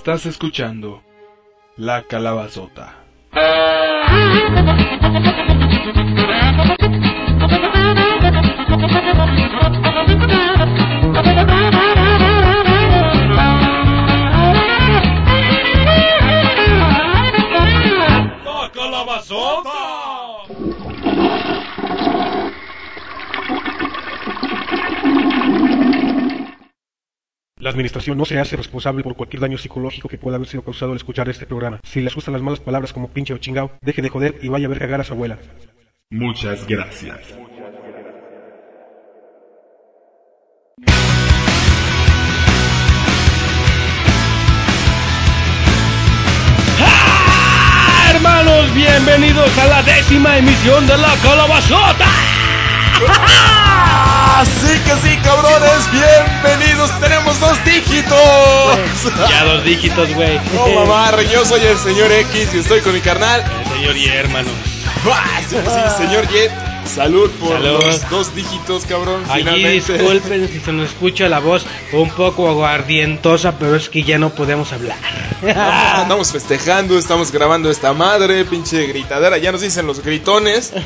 Estás escuchando La Calabazota. La administración no se hace responsable por cualquier daño psicológico que pueda haber sido causado al escuchar este programa. Si les gustan las malas palabras como pinche o chingao, deje de joder y vaya a ver cagar a su abuela. Muchas gracias. ¡Ah, hermanos! Bienvenidos a la décima emisión de La Calabazota. Así que sí, cabrones, bienvenidos. Tenemos dos dígitos. Ya dos dígitos, güey. No, mamá, yo soy el señor X y estoy con mi carnal. El señor y hermano. Ah, Sí, sí, señor Y. Salud por Salud. los dos dígitos, cabrón. Allí finalmente. disculpen si se nos escucha la voz un poco aguardientosa, pero es que ya no podemos hablar. Ah, Andamos festejando, estamos grabando esta madre, pinche gritadera. Ya nos dicen los gritones.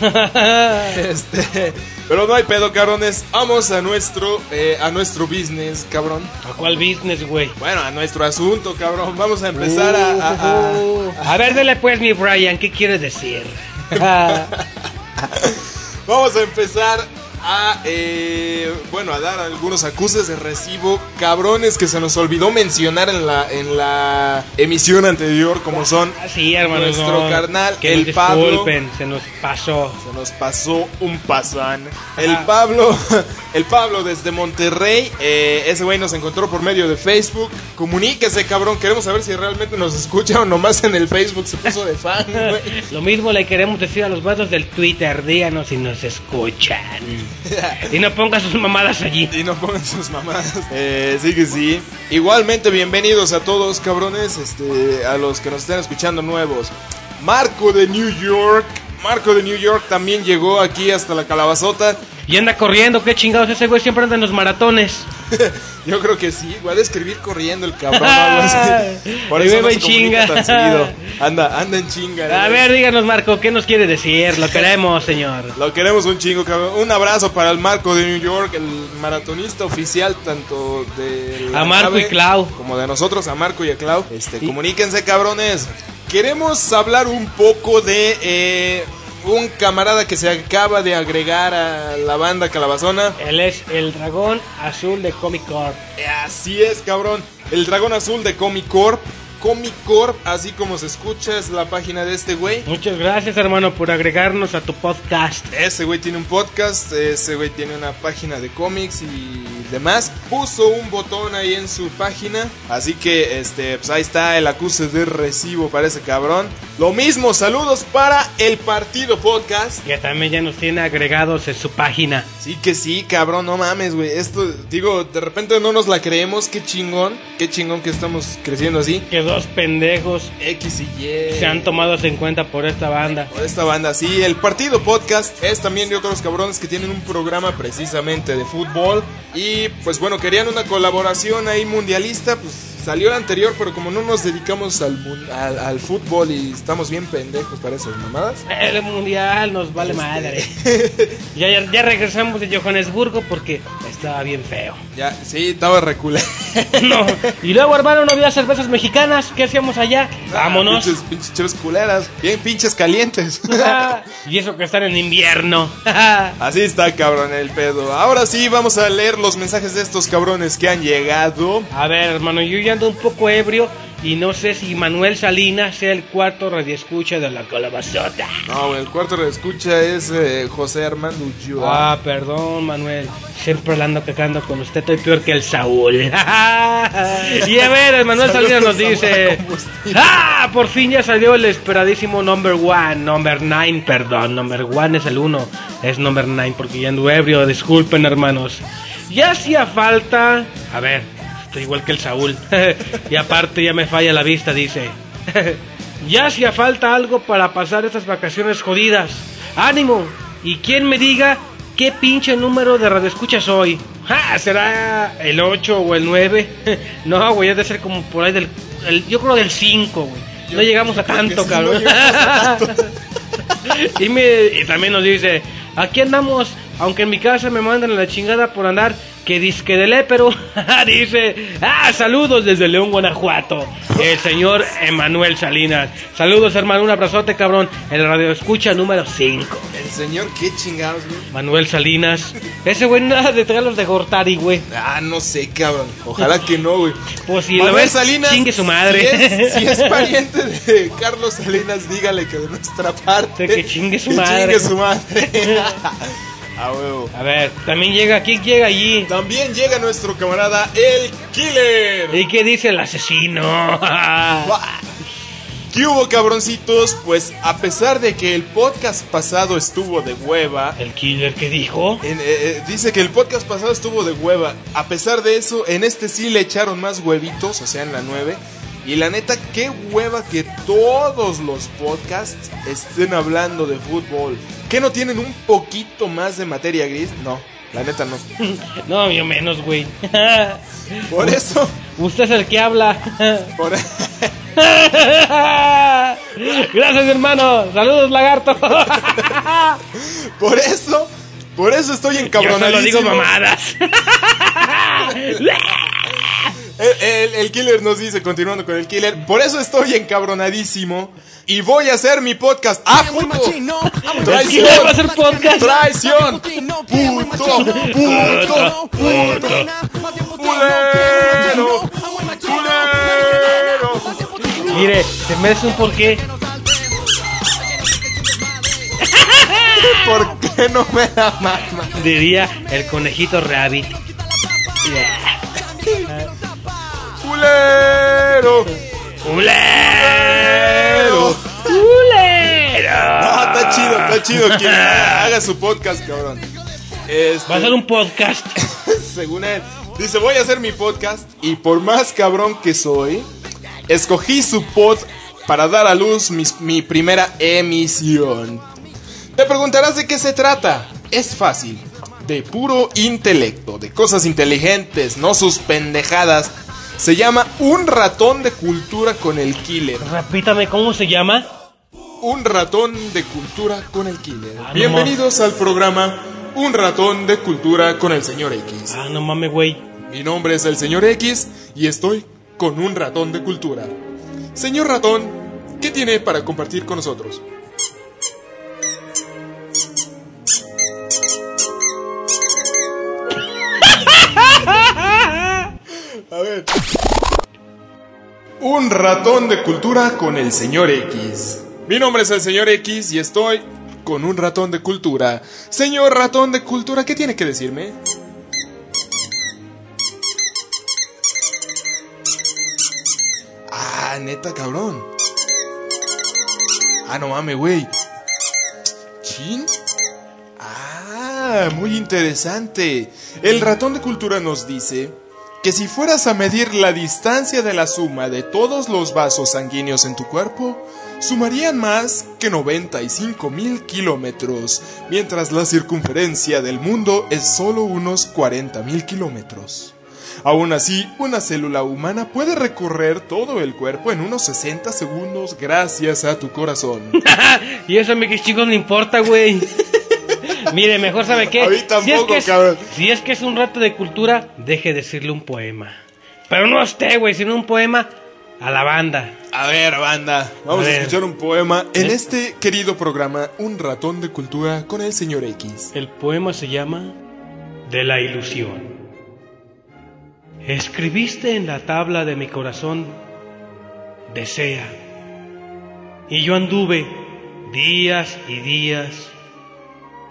Este, pero no hay pedo, cabrones. Vamos a nuestro, eh, a nuestro business, cabrón. ¿A cuál business, güey? Bueno, a nuestro asunto, cabrón. Vamos a empezar a- a- a, A ver, dele pues, mi Brian, ¿qué quiere decir? Vamos a empezar a, eh, bueno, a dar algunos acuses de recibo cabrones que se nos olvidó mencionar en la, en la emisión anterior, como son, Sí, hermano. Nuestro carnal, que el Pablo. se nos pasó. se nos pasó un pasán. El. Pablo, el Pablo desde Monterrey, eh, ese güey nos encontró por medio de Facebook. Comuníquese, cabrón, queremos saber si realmente nos escucha o nomás en el Facebook se puso de fan, güey. Lo mismo le queremos decir a los vatos del Twitter, díganos si nos escuchan. Y no ponga sus mamadas allí. Y no pongan sus mamadas. Eh, sí que sí. Igualmente, bienvenidos a todos, cabrones. Este, a los que nos estén escuchando nuevos. Marco de New York. Marco de New York también llegó aquí hasta la calabazota. Y anda corriendo, qué chingados, ese güey siempre anda en los maratones. Yo creo que sí, igual escribir corriendo el cabrón. Por eso no se chinga. tan seguido. Anda, anda en chinga. A ver, díganos, Marco, ¿qué nos quiere decir? Lo queremos, señor. Lo queremos un chingo, cabrón. Un abrazo para el Marco de New York, el maratonista oficial tanto de A Marco y Clau. como de nosotros, a Marco y a Clau. Este, comuníquense, cabrones. Queremos hablar un poco de eh, un camarada que se acaba de agregar a la banda Calabazona. Él es el dragón azul de Comic Corp. Así es, cabrón. El dragón azul de Comic Corp. Comic Corp, así como se escucha, es la página de este güey. Muchas gracias, hermano, por agregarnos a tu podcast. Ese güey tiene un podcast, ese güey tiene una página de cómics y demás. Puso un botón ahí en su página, así que este, pues ahí está el acuse de recibo para ese cabrón. Lo mismo, saludos para el Partido Podcast. Que también ya nos tiene agregados en su página. Sí que sí, cabrón, no mames, güey. Esto, digo, de repente no nos la creemos, qué chingón, qué chingón que estamos creciendo así. Que dos pendejos X y Y. se han tomado en cuenta por esta banda. Por esta banda, sí, el Partido Podcast es también de otros cabrones que tienen un programa precisamente de fútbol. Y pues bueno, querían una colaboración ahí mundialista, pues salió el anterior, pero como no nos dedicamos al, al, al fútbol y estamos bien pendejos para esas mamadas. El mundial nos vale Este. madre. Ya, ya, ya regresamos de Johannesburgo porque estaba bien feo. Ya, sí, estaba reculé. No. Y luego, hermano, no había cervezas mexicanas. ¿Qué hacíamos allá? Vámonos. Pinches, pinches culeras, bien pinches calientes. y eso que están en invierno. Así está, cabrón, el pedo. Ahora sí, vamos a leer los mensajes de estos cabrones que han llegado. A ver, hermano, yo ya ando un poco ebrio y no sé si Manuel Salinas sea el cuarto radioescucha de la calabazota. No, el cuarto de escucha es eh, José Armando Ulloa. Ah, perdón, Manuel. Siempre la ando cagando con usted. Estoy peor que el Saúl. y a ver, el Manuel Salinas nos dice. ¡Ah! Por fin ya salió el esperadísimo number one. Number nine, perdón. Number one es el uno. Es number nine porque ya ando ebrio. Disculpen, hermanos. Ya hacía falta. A ver, estoy igual que el Saúl. y aparte ya me falla la vista, dice. ya hacía falta algo para pasar estas vacaciones jodidas. ¡Ánimo! Y quien me diga qué pinche número de radioescucha soy. ¡Ja! ¿Será el 8 o el 9? no, güey, ha de ser como por ahí del el- yo creo del 5, güey. Yo- No llegamos a tanto, cabrón. no llegamos a tanto. y, me- y también nos dice, aquí andamos, aunque en mi casa me mandan a la chingada por andar, que disque de pero dice, ah, saludos desde León, Guanajuato, el señor Emanuel Salinas. Saludos, hermano, un abrazote, cabrón. El radio escucha número 5. El señor, qué chingados, güey. Manuel Salinas. Ese güey nada de traerlos de Gortari, güey. Ah, no sé, cabrón. Ojalá que no, güey. Pues si lo Manuel ves, Salinas, chingue su madre. Si es, si es pariente de Carlos Salinas, dígale que de nuestra parte. Que chingue su que madre. chingue su madre. A huevo. A ver, también llega, ¿quién llega allí? También llega nuestro camarada el Killer. ¿Y qué dice el asesino? ¿Qué hubo, cabroncitos? Pues a pesar de que el podcast pasado estuvo de hueva, ¿El killer qué dijo? en- eh, eh, dice que el podcast pasado estuvo de hueva. A pesar de eso, en este sí le echaron más huevitos, o sea, en la 9. Y la neta, qué hueva que todos los podcasts estén hablando de fútbol. ¿Que no tienen un poquito más de materia gris? No, la neta no. No, yo menos, güey. Por eso, Usted es el que habla. por, Gracias, hermano. Saludos, lagarto. por eso, por eso estoy Yo encabronadísimo. solo digo mamadas. El, el- el killer nos dice, continuando con el killer, por eso estoy encabronadísimo y voy a hacer mi podcast. ¡Ah, puto! Killer va a hacer podcast. ¡Traición! ¡Puto! ¡Puto! ¡Puto! ¡Culero! ¡Culero! Mire, se merece un porqué. ¿Por qué no me da mama? Diría el conejito rabbit. ¡Culero! ¡Culero! ¡Culero! Ah, está chido, está chido. Que haga su podcast, cabrón. Este- Va a ser un podcast. según él. Dice, voy a hacer mi podcast y por más cabrón que soy, escogí su pod para dar a luz mis- mi primera emisión. Te preguntarás de qué se trata. Es fácil. De puro intelecto, de cosas inteligentes, no sus pendejadas. Se llama Un ratón de cultura con el killer. Repítame, ¿cómo se llama? Un ratón de cultura con el killer. Ah, no Bienvenidos al programa Un ratón de cultura con el señor X. Ah, no mames, güey. Mi nombre es el señor X y estoy con un ratón de cultura. Señor ratón, ¿qué tiene para compartir con nosotros? A ver. Un ratón de cultura con el señor X. Mi nombre es el señor X y estoy con un ratón de cultura. Señor ratón de cultura, ¿qué tiene que decirme? Ah, neta, cabrón. Ah, no mames, güey. ¿Chin? Ah, muy interesante. El ratón de cultura nos dice que si fueras a medir la distancia de la suma de todos los vasos sanguíneos en tu cuerpo, sumarían más que 95 mil kilómetros, mientras la circunferencia del mundo es solo unos 40 mil kilómetros. Aún así, una célula humana puede recorrer todo el cuerpo en unos 60 segundos gracias a tu corazón. y eso a mí que chicos no importa, güey. Mire, mejor sabe qué. A mí si, es que es, cabrón. si es que es un rato de cultura, deje de decirle un poema. Pero no a usted, güey, sino un poema a la banda. A ver, banda, vamos A escuchar un poema en ¿Eh? este querido programa Un ratón de cultura con el señor X. El poema se llama De la ilusión. Escribiste en la tabla de mi corazón, desea. Y yo anduve días y días,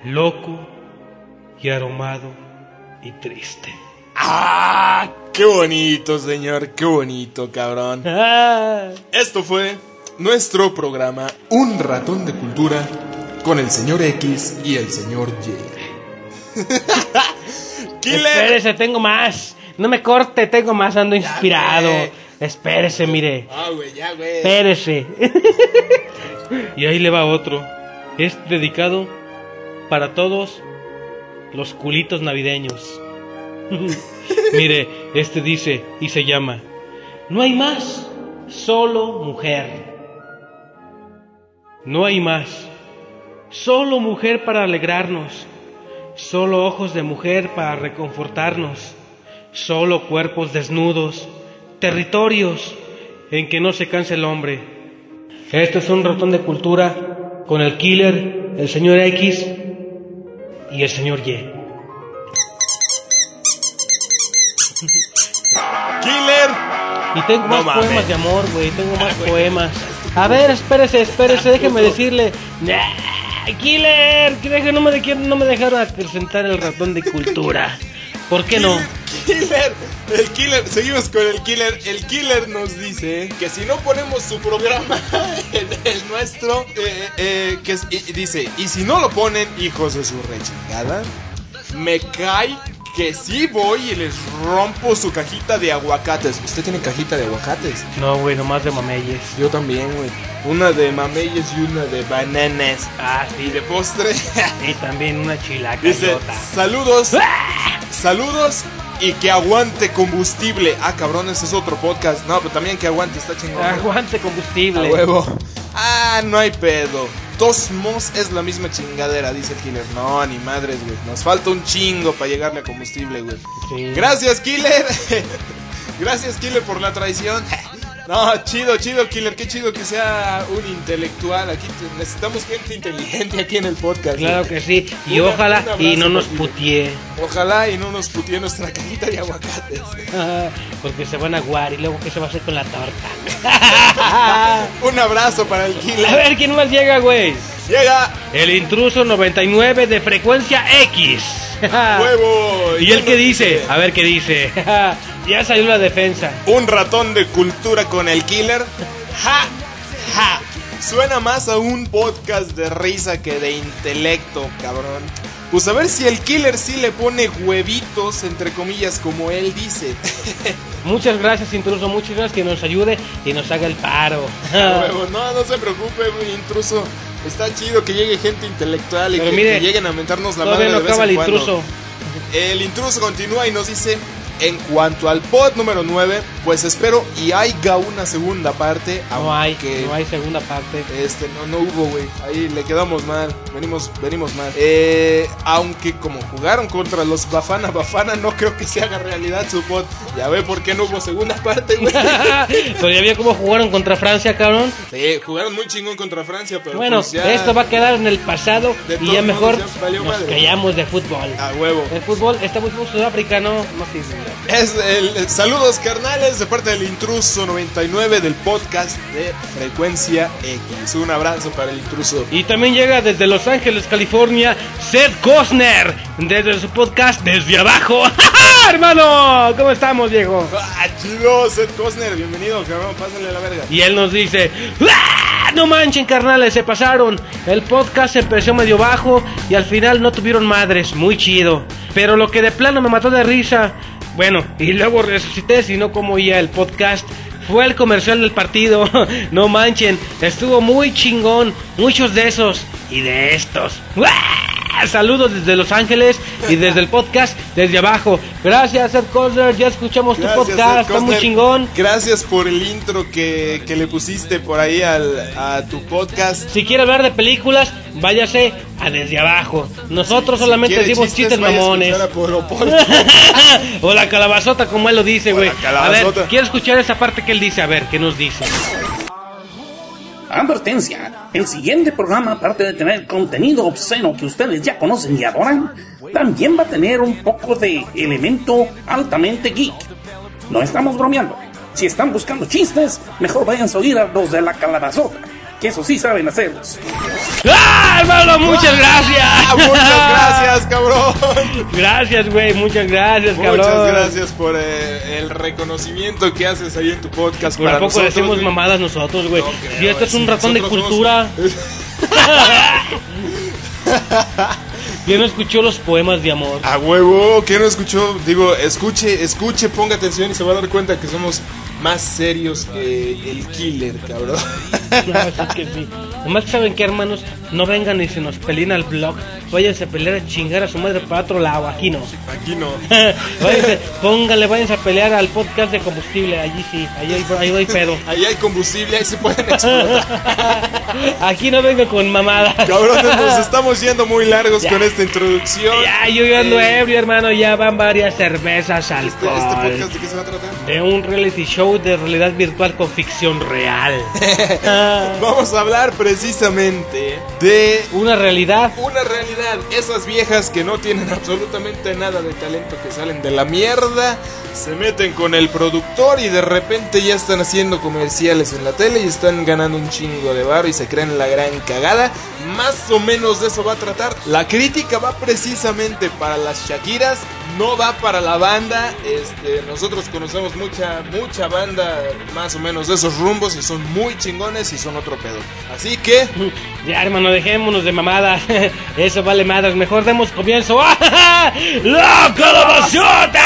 loco y aromado y triste. ¡Ah! ¡Qué bonito, señor! ¡Qué bonito, cabrón! Ah, Esto fue nuestro programa Un ratón de cultura con el señor X y el señor Y. ¡Killer! espérese, tengo más. No me corte, tengo más, ando inspirado. Espérese, mire. Ah, güey, ya, güey. Espérese. y ahí le va otro. Es dedicado para todos los culitos navideños. Mire, este dice y se llama No hay más solo mujer. No hay más. Solo mujer para alegrarnos. Solo ojos de mujer para reconfortarnos. Solo cuerpos desnudos. Territorios en que no se canse el hombre. Esto es un ratón de cultura con el killer, el señor X y el señor Y. Killer. Y tengo No más mames. poemas de amor, güey. Tengo más poemas. A ver, espérese, espérese, déjeme decirle. Nah, Killer, que no me, no me dejaron acrecentar el ratón de cultura. ¿Por qué no? Killer, el killer, seguimos con el killer. El killer nos dice que si no ponemos su programa en el nuestro, eh, eh, que y- y dice, y si no lo ponen, hijos de su rechingada, me cae que sí voy y les rompo su cajita de aguacates. ¿Usted tiene cajita de aguacates? No, güey, nomás de mameyes. Yo también, güey. Una de mameyes y una de bananas. Ah, Y sí. de postre, Y también una chilaca. dice, saludos, saludos y que aguante combustible. Ah, cabrón, ese es otro podcast. No, pero también que aguante, está chingón. Aguante A combustible. huevo. Ah, no hay pedo. Dos mos es la misma chingadera, dice el killer. No, ni madres, güey. Nos falta un chingo para llegarle a combustible, güey. Sí. Gracias, killer. Gracias, killer, por la traición. No, chido, chido, killer. Qué chido que sea un intelectual. Aquí necesitamos gente inteligente aquí en el podcast. Claro güey. que sí. Y ojalá y no nos putie. Ojalá y no nos putee nuestra cajita de aguacates. Porque se van a aguar y luego qué se va a hacer con la torta. Un abrazo para el a killer. ver quién más llega, güey. Llega El intruso 99 de frecuencia X. huevo. ¿Y él qué nos dice? A ver qué dice. Ya salió la defensa. Un ratón de cultura con el killer. Ja, ja. Suena más a un podcast de risa que de intelecto, cabrón. Pues a ver si el killer sí le pone huevitos, entre comillas, como él dice. Muchas gracias, intruso. Muchas gracias que nos ayude y nos haga el paro. No, no se preocupe, intruso. Está chido que llegue gente intelectual y Pero que, mire, que lleguen a mentarnos la madre no de vez acaba en el cuando. intruso. El intruso continúa y nos dice, en cuanto al pod número 9, pues espero y haya una segunda parte. No hay, no hay segunda parte. Este, no, no hubo, güey. Ahí le quedamos mal. Venimos, venimos mal. Eh, aunque como jugaron contra los Bafana Bafana, no creo que se haga realidad su pod. Ya ve por qué no hubo segunda parte, güey. pero ya vio cómo jugaron contra Francia, cabrón. Sí, jugaron muy chingón contra Francia, pero Bueno, pues ya... esto va a quedar en el pasado De y ya mejor ya nos madre. callamos de fútbol. A huevo. El fútbol está muy como Sudáfrica, ¿no? No sirve. Es el, saludos carnales de parte del intruso 99 del podcast de Frecuencia X. Un abrazo para el intruso. Y también llega desde Los Ángeles, California, Seth Cosner, desde su podcast Desde Abajo. Hermano, ¿cómo estamos, Diego? Ah, chido, Seth Cosner, bienvenido, cabrón, pásale la verga. Y él nos dice, "¡Ah! no manchen carnales, se pasaron. El podcast empezó medio bajo y al final no tuvieron madres, muy chido. Pero lo que de plano me mató de risa, bueno, y luego resucité, si no como ya el podcast, fue el comercial del partido. no manchen, estuvo muy chingón, muchos de esos y de estos. Saludos desde Los Ángeles y desde el podcast desde abajo. Gracias, Seth Cosner. Ya escuchamos tu podcast, está muy chingón. Gracias por el intro que, que le pusiste por ahí al, a tu podcast. Si quiere hablar de películas, váyase a desde abajo. Nosotros solamente decimos chistes, mamones. escuchar a Polo Polo. o la calabazota, como él lo dice, güey. A ver, quiero escuchar esa parte que él dice. A ver, ¿qué nos dice? Advertencia, el siguiente programa, aparte de tener contenido obsceno que ustedes ya conocen y adoran, también va a tener un poco de elemento altamente geek. No estamos bromeando. Si están buscando chistes, mejor vayan a oír a los de la calabazota, que eso sí saben hacerlos. ¡Ah, hermano! ¡Muchas Ah, gracias! muchas gracias, cabrón. Gracias, güey. Muchas gracias, cabrón. Muchas gracias por eh, el reconocimiento que haces ahí en tu podcast. Por para poco nosotros, decimos mamadas nosotros, güey. No si esto es un ratón de cultura. somos- ¿Quién no escuchó los poemas de amor? A huevo, que no escuchó? Digo, escuche, escuche, ponga atención y se va a dar cuenta que somos más serios que el killer, cabrón. No, es que sí. Nomás que saben que, hermanos, no vengan y se nos peleen al blog. Váyanse a pelear a chingar a su madre para otro lado, aquí no. Aquí no. váyanse, póngale, váyanse a pelear al podcast de combustible, allí sí, ahí hay, ahí hay pedo. Ahí hay combustible, ahí se pueden explotar. Aquí no vengo con mamadas. Cabrones, nos estamos yendo muy largos con esta introducción. Ya, yo ya ando Eh, ebrio, hermano, ya van varias cervezas, Este, este alcohol. podcast de qué se va a tratar? De un reality show de realidad virtual con ficción real. Vamos a hablar precisamente de Una realidad. una realidad. Esas viejas que no tienen absolutamente nada de talento, que salen de la mierda, se meten con el productor y de repente ya están haciendo comerciales en la tele y están ganando un chingo de bar y se creen la gran cagada. Más o menos de eso va a tratar. La crítica va precisamente para las Shakiras, no va para la banda. Este, nosotros conocemos mucha, mucha banda más o menos de esos rumbos y son muy chingones y son otro pedo. Así que Ya, hermano, dejémonos de mamadas. Eso vale madres. Mejor demos comienzo. ¡Ah! ¡La calabazota!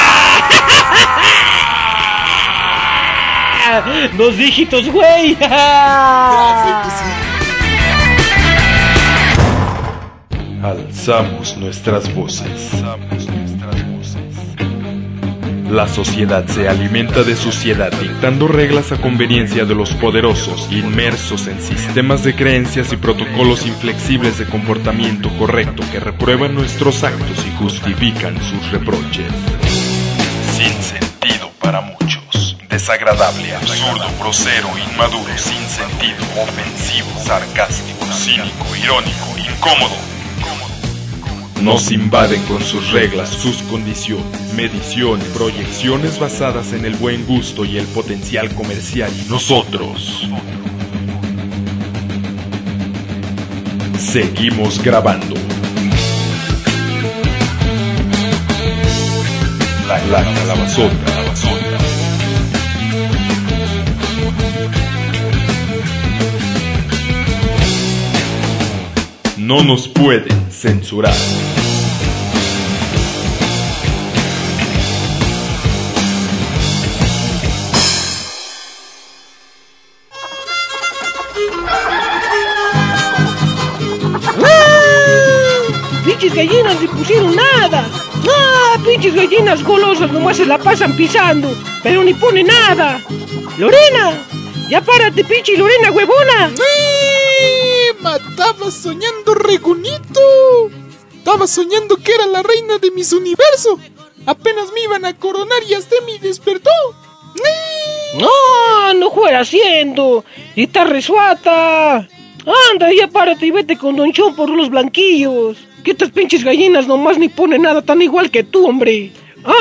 Dos dígitos, güey. Claro que sí. Alzamos nuestras voces. La sociedad se alimenta de suciedad dictando reglas a conveniencia de los poderosos, inmersos en sistemas de creencias y protocolos inflexibles de comportamiento correcto que reprueban nuestros actos y justifican sus reproches. Sin sentido para muchos. Desagradable, absurdo, grosero, inmaduro, sin sentido, ofensivo, sarcástico, cínico, irónico, incómodo. Nos invaden con sus reglas, sus condiciones, mediciones, proyecciones basadas en el buen gusto y el potencial comercial y nosotros. Seguimos grabando. La, la calabazota. No nos pueden censurar. Pinches gallinas golosas nomás se la pasan pisando, pero ni pone nada. Lorena, ya párate, pinche Lorena huevona. ¡Eh! Mataba soñando regunito. Estaba soñando que era la reina de mis universo. Apenas me iban a coronar y hasta me despertó. ¡Eh! No, no fuera haciendo. Y está resuata. Anda, ya párate y vete con Don Chon por los blanquillos. Que estas pinches gallinas nomás ni pone nada tan igual que tú, hombre.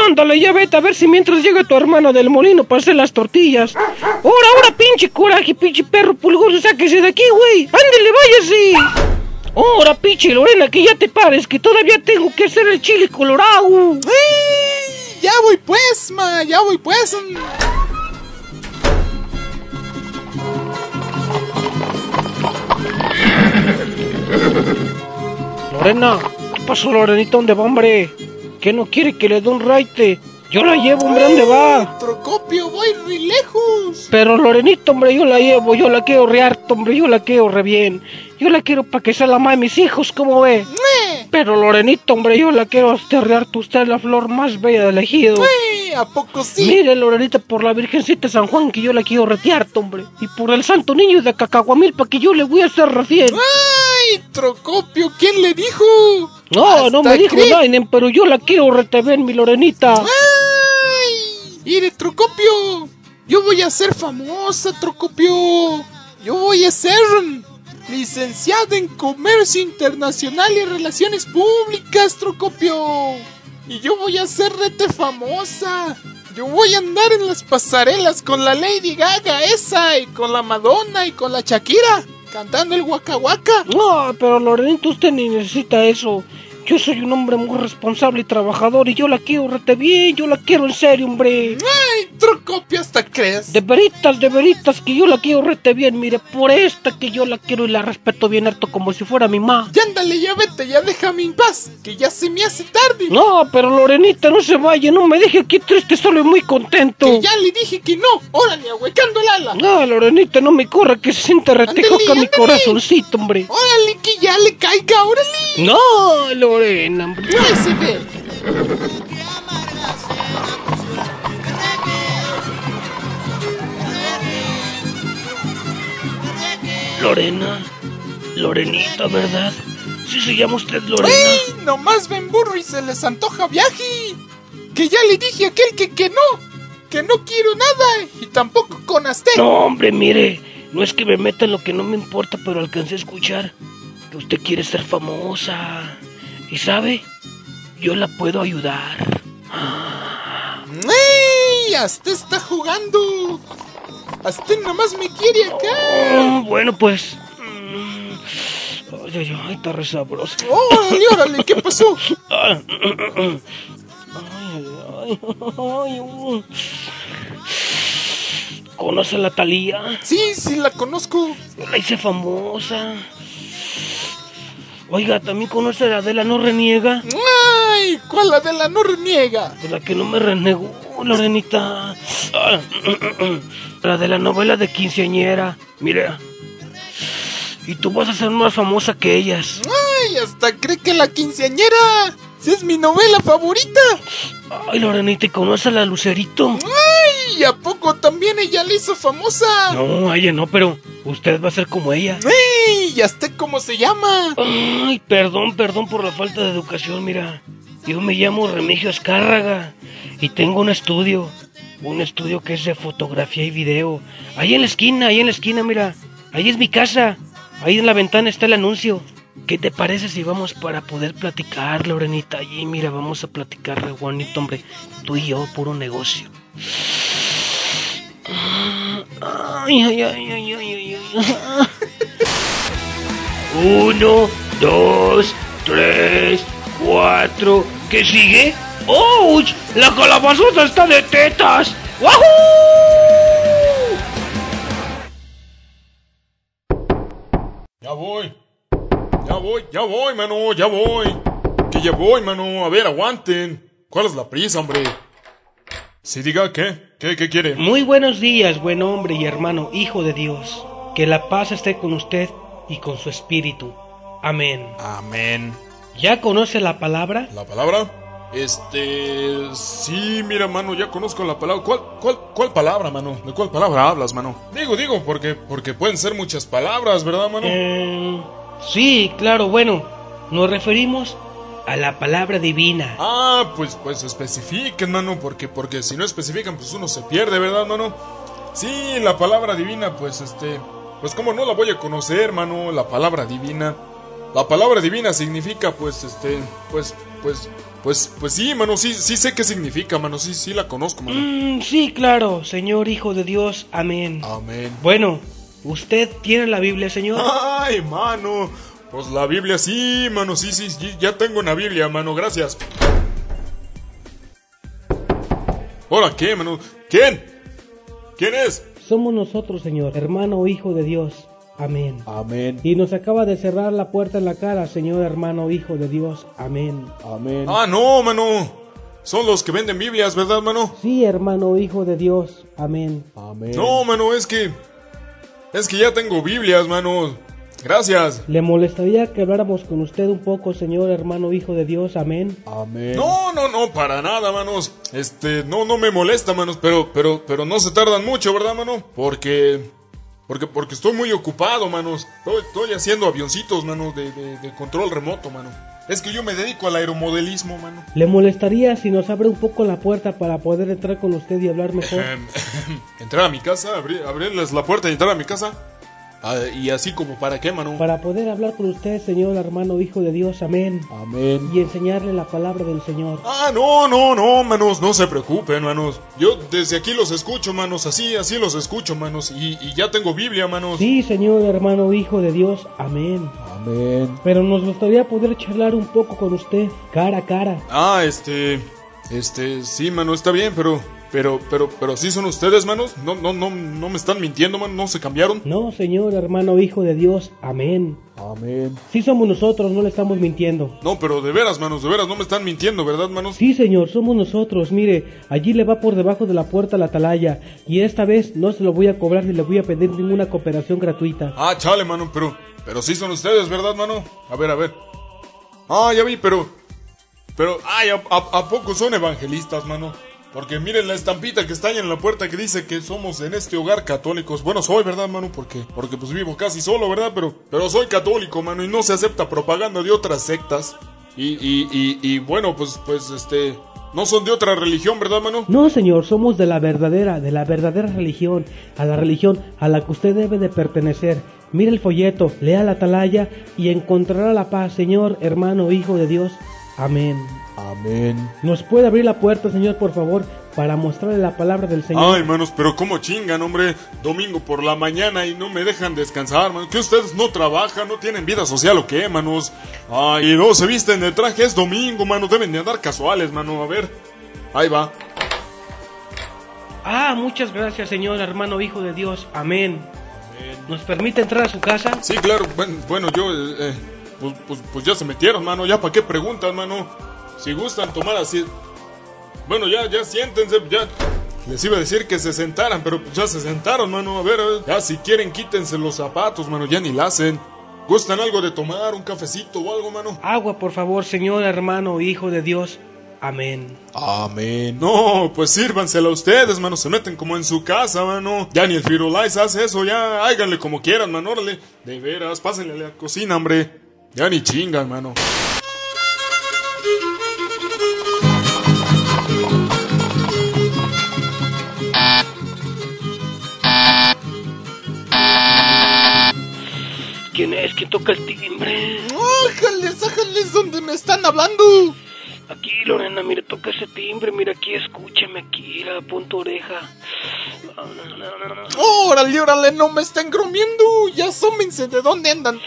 Ándale, ya vete a ver si mientras llega tu hermana del molino para hacer las tortillas. Ahora, ahora, pinche coraje, pinche perro pulgoso, sáquese de aquí, güey. Ándale, váyase. Ahora, pinche Lorena, que ya te pares, que todavía tengo que hacer el chile colorado. ¡Eh! Ya voy pues, ma, ya voy pues. Lorena, ¿qué pasó, Lorenita? ¿Dónde va, hombre? ¿Qué no quiere que le dé un raite? Yo la llevo, hombre, ¿dónde va? Trocopio, voy re lejos. Pero Lorenita, hombre, yo la llevo, yo la quiero re harto, hombre, yo la quiero re bien. Yo la quiero para que sea la mamá de mis hijos, ¿cómo ve? Pero Lorenita, hombre, yo la quiero hasta re harto. Usted es la flor más bella del ejido. ¿A poco sí? Mire, Lorenita, por la Virgencita de San Juan que yo la quiero retear, hombre. Y por el Santo Niño de Cacahuamilpa que yo le voy a hacer recién. ¡Ay, Trocopio! ¿Quién le dijo? No, no me ¿Hasta dijo nadie, pero yo la quiero retener, mi Lorenita. ¡Ay! Mire, Trocopio, yo voy a ser famosa, Trocopio. Yo voy a ser licenciada en Comercio Internacional y Relaciones Públicas, Trocopio. Y yo voy a ser rete famosa. Yo voy a andar en las pasarelas con la Lady Gaga esa y con la Madonna y con la Shakira cantando el Waka Waka. No, pero Lorenita, usted ni necesita eso. Yo soy un hombre muy responsable y trabajador y yo la quiero rete bien, yo la quiero en serio, hombre. Ay, Trocopio, hasta crees. De veritas, de veritas que yo la quiero rete bien, mire, por esta que yo la quiero y la respeto bien harto como si fuera mi ma. Ya ándale, ya vete, ya déjame en paz, que ya se me hace tarde. No, pero Lorenita, no se vaya, no me deje aquí triste, solo y muy contento. Que ya le dije que no. Órale, ahuecando el ala. No, Lorenita, no me corra, que se siente retejo Ándale, acá mi corazoncito, hombre. Órale, que ya le caiga, órale. No, Lorena, hombre. Ahí se ve. Lorena, Lorenita, ¿verdad? Sí se llama usted Lorena. ¡Ey! Nomás ven burro y se les antoja viaje. Que ya le dije a aquel que, que no. Que no quiero nada. Y tampoco con Aztec. No, hombre, mire, no es que me meta en lo que no me importa, pero alcancé a escuchar que usted quiere ser famosa. Y sabe, yo la puedo ayudar. ¡Ey! Aztec está jugando. Aztec nomás me quiere acá. Mm, bueno, pues. mm, Ay, ay, ay, está re sabroso. ¡Órale, órale! ¿Qué pasó? Ay, ay, ay, ay. ¿Conoce a la Talía? Sí, sí, la conozco. Yo la hice famosa. Oiga, también conoce a la Adela No Reniega. ¡Ay! ¿Cuál la de la no reniega? De la que no me renegó, Lorenita. La de la novela de quinceañera. Mira. Y tú vas a ser más famosa que ellas. ¡Ay! Hasta cree que la quinceañera. Es mi novela favorita. Ay, Lorenita, ¿y conoce a la Lucerito? ¡Ay! ¿A poco también ella la hizo famosa? No, ella no, pero usted va a ser como ella. ¡Ey! ¿Ya sé cómo se llama? Ay, perdón, perdón por la falta de educación, mira. Yo me llamo Remigio Escárraga y tengo un estudio. Un estudio que es de fotografía y video. Ahí en la esquina, ahí en la esquina, mira. Ahí es mi casa. Ahí en la ventana está el anuncio. ¿Qué te parece si vamos para poder platicar, Lorenita? Allí, mira, vamos a platicar re bonito, hombre. Tú y yo, puro negocio. Ay, ay, ay, ay, ay, ay, ay. Uno, dos, tres, cuatro. ¿Qué sigue? ¡Ouch! ¡La calabazota está de tetas! ¡Wahoo! Ya voy. Ya voy, ya voy, mano, ya voy. Que ya voy, mano. A ver, aguanten. ¿Cuál es la prisa, hombre? Si diga, ¿qué? ¿Qué, qué quiere? Muy buenos días, buen hombre y hermano, hijo de Dios. Que la paz esté con usted y con su espíritu. Amén. Amén. ¿Ya conoce la palabra? ¿La palabra? Este... Sí, mira, mano, ya conozco la palabra. ¿Cuál, cuál, cuál palabra, mano? ¿De cuál palabra hablas, mano? Digo, digo, porque, porque pueden ser muchas palabras, ¿verdad, mano? Eh, sí, claro, bueno. Nos referimos a la palabra divina. Ah, pues, pues especifiquen, mano, porque, porque si no especifican, pues uno se pierde, ¿verdad, mano? Sí, la palabra divina, pues este, pues como no la voy a conocer, mano, la palabra divina. La palabra divina significa, pues, este, pues, pues, pues, pues sí, mano, sí, sí sé qué significa, mano, sí, sí la conozco, mano. Mm, sí, claro, Señor Hijo de Dios. Amén. Amén. Bueno, ¿usted tiene la Biblia, Señor? Ay, mano, pues la Biblia sí, mano, sí, sí, sí, ya tengo una Biblia, mano, gracias. Hola, ¿qué, mano? ¿Quién? ¿Quién es? Somos nosotros, Señor, hermano o Hijo de Dios. Amén. Amén. Y nos acaba de cerrar la puerta en la cara, Señor, hermano, Hijo de Dios. Amén. Amén. Ah, no, mano. Son los que venden Biblias, ¿verdad, mano? Sí, hermano, Hijo de Dios. Amén. Amén. No, mano, es que... Es que ya tengo Biblias, mano. Gracias. ¿Le molestaría que habláramos con usted un poco, Señor, hermano, Hijo de Dios? Amén. Amén. No, no, no, para nada, manos. Este, no, no me molesta, manos, pero, pero, pero no se tardan mucho, ¿verdad, mano? Porque, porque, porque estoy muy ocupado, manos. Estoy, estoy haciendo avioncitos, manos, de, de, de control remoto, mano. Es que yo me dedico al aeromodelismo, mano. ¿Le molestaría si nos abre un poco la puerta para poder entrar con usted y hablar mejor? Entrar a mi casa, abrir, abrirles la puerta y entrar a mi casa. Ah, y así como para qué, mano. Para poder hablar con usted, Señor, hermano, Hijo de Dios. Amén. Amén. Y enseñarle la palabra del Señor. Ah, no, no, no, manos, no se preocupen, manos. Yo desde aquí los escucho, manos, así, así los escucho, manos. Y, y ya tengo Biblia, manos. Sí, Señor, hermano, Hijo de Dios. Amén. Amén. Pero nos gustaría poder charlar un poco con usted, cara a cara. Ah, este. Este, sí, mano, está bien, pero. Pero, pero, pero sí son ustedes, manos. No, no, no, no me están mintiendo, mano. No se cambiaron. No, señor, hermano, hijo de Dios. Amén. Amén. Sí somos nosotros, no le estamos mintiendo. No, pero de veras, manos, de veras, no me están mintiendo, ¿verdad, manos? Sí, señor, somos nosotros. Mire, allí le va por debajo de la puerta la atalaya. Y esta vez no se lo voy a cobrar ni le voy a pedir ninguna cooperación gratuita. Ah, chale, mano, pero. Pero sí son ustedes, ¿verdad, mano? A ver, a ver. Ah, ya vi, pero. Pero, ay, ¿a, a, a poco son evangelistas, mano? Porque miren la estampita que está ahí en la puerta que dice que somos en este hogar católicos. Bueno, soy, ¿verdad, mano? Porque, porque pues vivo casi solo, ¿verdad? Pero, pero soy católico, mano, y no se acepta propaganda de otras sectas. Y, y, y, y bueno, pues, pues, este, no son de otra religión, ¿verdad, mano? No, señor, somos de la verdadera, de la verdadera religión, a la religión a la que usted debe de pertenecer. Mire el folleto, lea la atalaya y encontrará la paz, Señor, hermano, hijo de Dios. Amén. Amén. ¿Nos puede abrir la puerta, Señor, por favor, para mostrarle la palabra del Señor? Ay, manos, pero cómo chingan, hombre. Domingo por la mañana y no me dejan descansar, man. Que ustedes no trabajan, no tienen vida social o qué, manos. Ay, y no se visten de traje, es domingo, mano. Deben de andar casuales, mano. A ver. Ahí va. Ah, muchas gracias, Señor, hermano, hijo de Dios. Amén. ¿Nos permite entrar a su casa? Sí, claro. Bueno, bueno yo, eh, eh, pues, pues, pues ya se metieron, mano. Ya para qué preguntan, mano. Si gustan tomar así. Bueno, ya, ya siéntense, ya. Les iba a decir que se sentaran, pero pues ya se sentaron, mano. A ver, a. Ya si quieren, quítense los zapatos, mano. Ya ni la hacen. ¿Gustan algo de tomar? ¿Un cafecito o algo, mano? Agua, por favor, Señor, hermano, hijo de Dios. Amén. Amén. No, pues sírvansela ustedes, mano. Se meten como en su casa, mano. Ya ni el Firulais hace eso, ya háganle como quieran, mano. Órale. De veras, pásenle a la cocina, hombre. Ya ni chingan, mano. ¿Quién es? ¿Quién toca el timbre? ¡Ájales, ájales! ¿Dónde me están hablando? Aquí, Lorena, mire, toca ese timbre. Mira aquí, escúchame aquí, la punto oreja. ¡Órale, órale! ¡No me estén gromiendo! ¡Ya asómense de dónde andan!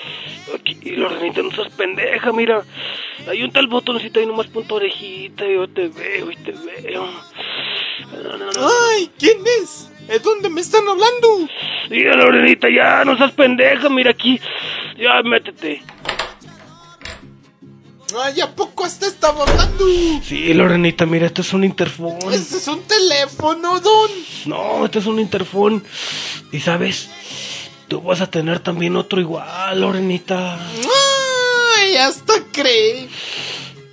Aquí, Lorenita, no seas pendeja, mira. Hay un tal botoncito ahí nomás punto orejita. Yo te veo y te veo. ¡Ay! ¿Quién es? ¿De dónde me están hablando? Mira, Lorenita, ya, no seas pendeja, mira aquí. Ya, métete. ¡Ay, ¿a poco hasta estaba hablando? Sí, Lorenita, mira, esto es un interfón. Ese es un teléfono, don. No, este es un interfón. Y sabes, tú vas a tener también otro igual, Lorenita. ¡Ay, hasta cree!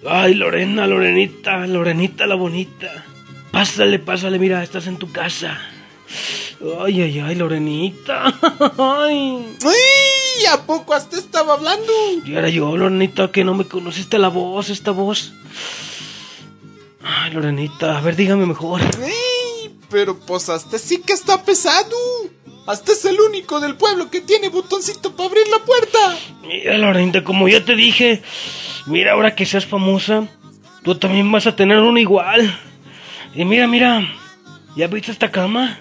Ay, Lorena, Lorenita, Lorenita la bonita. Pásale, pásale, mira, estás en tu casa. Ay, ay, ay, Lorenita. Ay. ¡Ay! ¿A poco hasta estaba hablando? Y era yo, Lorenita, que no me conociste la voz, esta voz. Ay, Lorenita, a ver, dígame mejor. ¡Ay! Pero pues hasta sí que está pesado. Hasta es el único del pueblo que tiene botoncito para abrir la puerta. Mira, Lorenita, como ya te dije, mira, ahora que seas famosa, tú también vas a tener uno igual. Y mira, mira, ¿ya viste esta cama?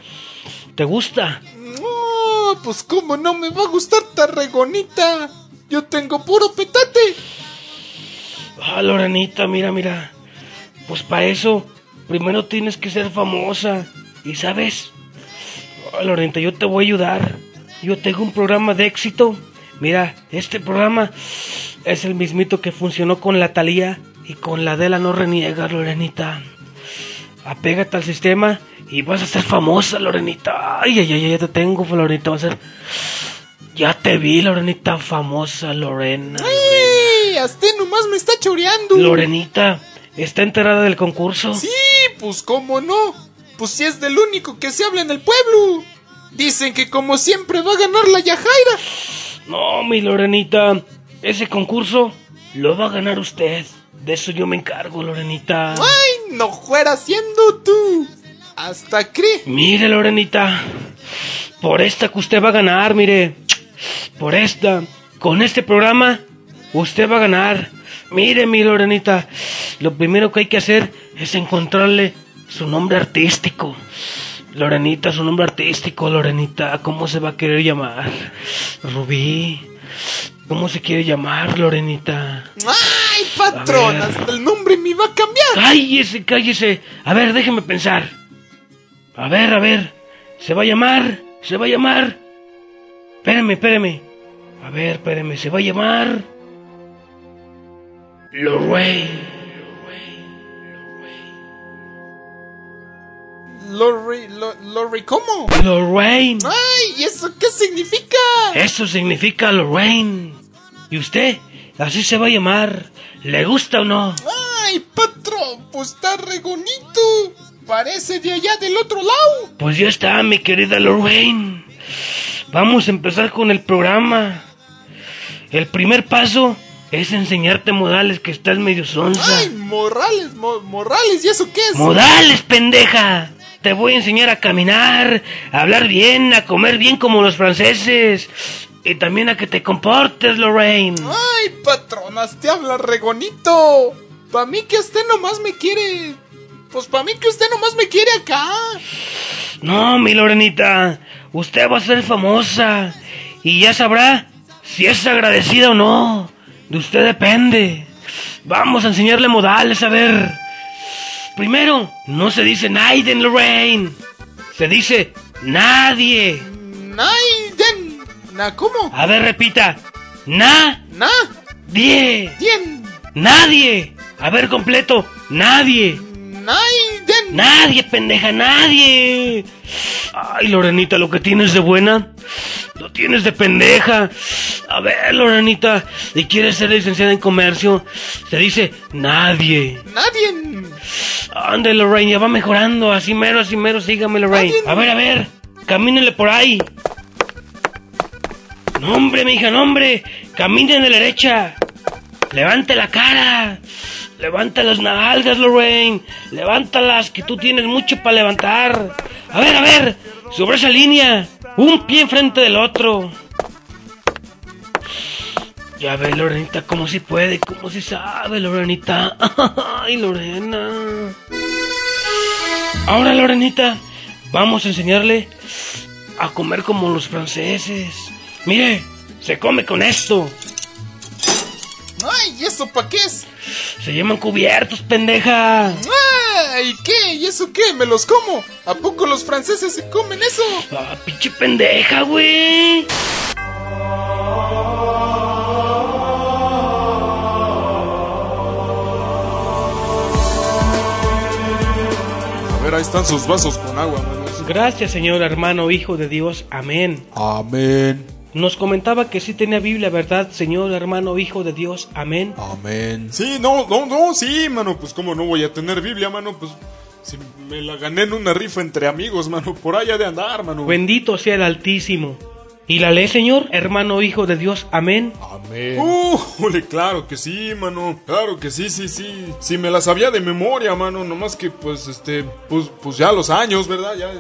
¿Te gusta? No, pues cómo no me va a gustar tarregonita. Yo tengo puro petate. Ah, Lorenita, mira, mira. Pues para eso, primero tienes que ser famosa. ¿Y sabes? Ah, Lorenita, yo te voy a ayudar. Yo tengo un programa de éxito. Mira, este programa es el mismito que funcionó con la Talía y con la Adela no reniega, Lorenita. Apégate al sistema y vas a ser famosa, Lorenita. Ay, ay, ay, ya te tengo, Lorenita. Va a ser. Ya te vi, Lorenita, famosa, Lorena. ¡Ay! Hasta nomás me está choreando. Lorenita, ¿está enterada del concurso? Sí, pues cómo no. Pues si es del único que se habla en el pueblo. Dicen que como siempre va a ganar la Yajaira. No, mi Lorenita, ese concurso lo va a ganar usted. De eso yo me encargo, Lorenita. ¡Ay! No fuera siendo tú. Hasta cree. Mire, Lorenita, por esta que usted va a ganar, mire. Por esta, con este programa, usted va a ganar. Mire, mi Lorenita, lo primero que hay que hacer es encontrarle su nombre artístico. Lorenita, su nombre artístico, Lorenita, ¿cómo se va a querer llamar? Rubí, ¿Cómo se quiere llamar, Lorenita? ¡Ay, patrón! Hasta el nombre me iba a cambiar. Cállese, cállese. A ver, déjeme pensar. A ver, a ver. Se va a llamar. Se va a llamar. Espéreme, espéreme. A ver, espéreme. Se va a llamar. Lorraine. Lorry, lo- Lorry, ¿cómo? Lorraine. ¡Ay! ¿Y eso qué significa? Eso significa Lorraine. ¿Y usted? Así se va a llamar. ¿Le gusta o no? ¡Ay, patrón! Pues está re bonito. Parece de allá del otro lado. Pues ya está, mi querida Lorraine. Vamos a empezar con el programa. El primer paso es enseñarte modales que estás medio sonza. ¡Ay, Morales, Mo- Morales! ¿Y eso qué es? ¡Modales, pendeja! Te voy a enseñar a caminar, a hablar bien, a comer bien como los franceses. Y también a que te comportes, Lorraine. ¡Ay, patronas! Te habla re bonito. Pa' mí que usted nomás me quiere... Pues pa' mí que usted nomás me quiere acá. No, mi Lorenita, usted va a ser famosa. Y ya sabrá si es agradecida o no. De usted depende. Vamos a enseñarle modales, a ver. Primero, no se dice Naiden, Lorraine. Se dice nadie. Naiden. ¿Na cómo? A ver, repita. Nadie. Na. Dien. Nadie. A ver, completo. Nadie. Nadie, pendeja, nadie. Ay, Lorenita, lo que tienes de buena, lo tienes de pendeja. A ver, Lorenita, y quieres ser licenciada en comercio, se dice nadie. Nadie. Ande, Lorraine, ya va mejorando, así mero, así mero, sígame, Lorraine. Nadie. A ver, a ver, camínele por ahí. No, hombre, mija, no, hombre, camine de la derecha. Levante la cara. Levanta las nalgas, Lorraine. Levántalas, que tú tienes mucho para levantar. A ver, a ver, sobre esa línea. Un pie enfrente del otro. Ya ve, Lorenita, cómo si puede, cómo si sabe, Lorenita. Ay, Lorena. Ahora, Lorenita, vamos a enseñarle a comer como los franceses. Mire, se come con esto. ¡Ay! ¿Y eso pa' qué es? Se llaman cubiertos, pendeja. ¡Ay! ¿Qué? ¿Y eso qué? ¿Me los como? ¿A poco los franceses se comen eso? Ah, pinche pendeja, güey. A ver, ahí están sus vasos con agua, manos. Gracias, Señor hermano, Hijo de Dios. Amén. Amén. Nos comentaba que sí tenía Biblia, ¿verdad, Señor hermano, Hijo de Dios? Amén. Amén. Sí, no, no, no, sí, mano. Pues, ¿cómo no voy a tener Biblia, mano? Pues, si me la gané en una rifa entre amigos, mano. Por allá de andar, mano. Bendito sea el Altísimo. ¿Y la ley, Señor hermano, Hijo de Dios? Amén. Amén. Uh, jole, claro que sí, mano. Claro que sí, sí, sí. Sí, me la sabía de memoria, mano. Nomás que, pues, este, pues, pues ya los años, ¿verdad? Ya